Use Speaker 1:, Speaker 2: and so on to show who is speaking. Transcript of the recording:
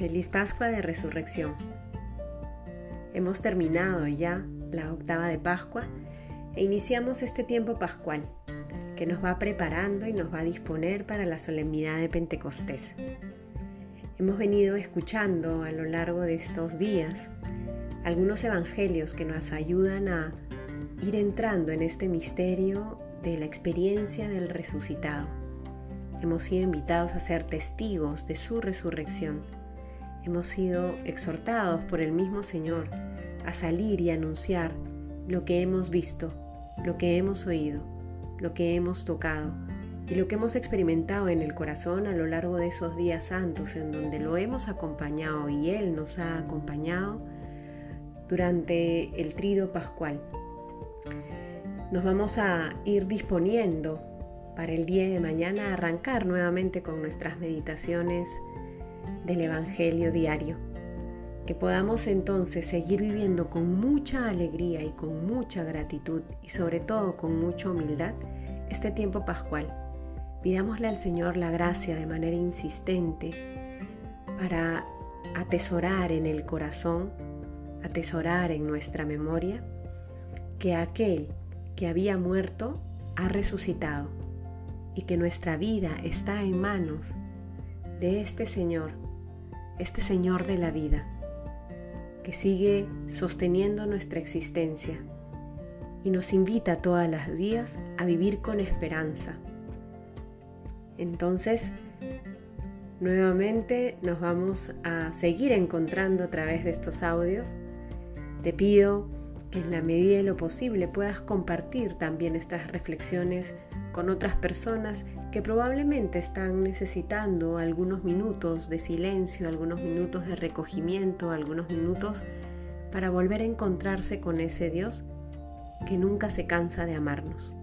Speaker 1: Feliz Pascua de Resurrección. Hemos terminado ya la octava de Pascua e iniciamos este tiempo pascual que nos va preparando y nos va a disponer para la solemnidad de Pentecostés. Hemos venido escuchando a lo largo de estos días algunos evangelios que nos ayudan a ir entrando en este misterio de la experiencia del resucitado. Hemos sido invitados a ser testigos de su resurrección. Hemos sido exhortados por el mismo Señor a salir y anunciar lo que hemos visto, lo que hemos oído, lo que hemos tocado y lo que hemos experimentado en el corazón a lo largo de esos días santos en donde lo hemos acompañado y Él nos ha acompañado durante el trido pascual. Nos vamos a ir disponiendo para el día de mañana arrancar nuevamente con nuestras meditaciones del Evangelio diario. Que podamos entonces seguir viviendo con mucha alegría y con mucha gratitud y sobre todo con mucha humildad este tiempo pascual Pidámosle al Señor la gracia de manera insistente para atesorar en el corazón, atesorar en nuestra memoria, que aquel que había muerto ha resucitado y que nuestra vida está en manos de este Señor, este Señor de la vida, que sigue sosteniendo nuestra existencia y nos invita todas las días a vivir con esperanza entonces, nuevamente nos vamos a seguir encontrando a través de estos audios. Te pido que en la medida de lo posible puedas compartir también estas reflexiones con otras personas que probablemente están necesitando algunos minutos de silencio, algunos minutos de recogimiento, algunos minutos para volver a encontrarse con ese Dios que nunca se cansa de amarnos.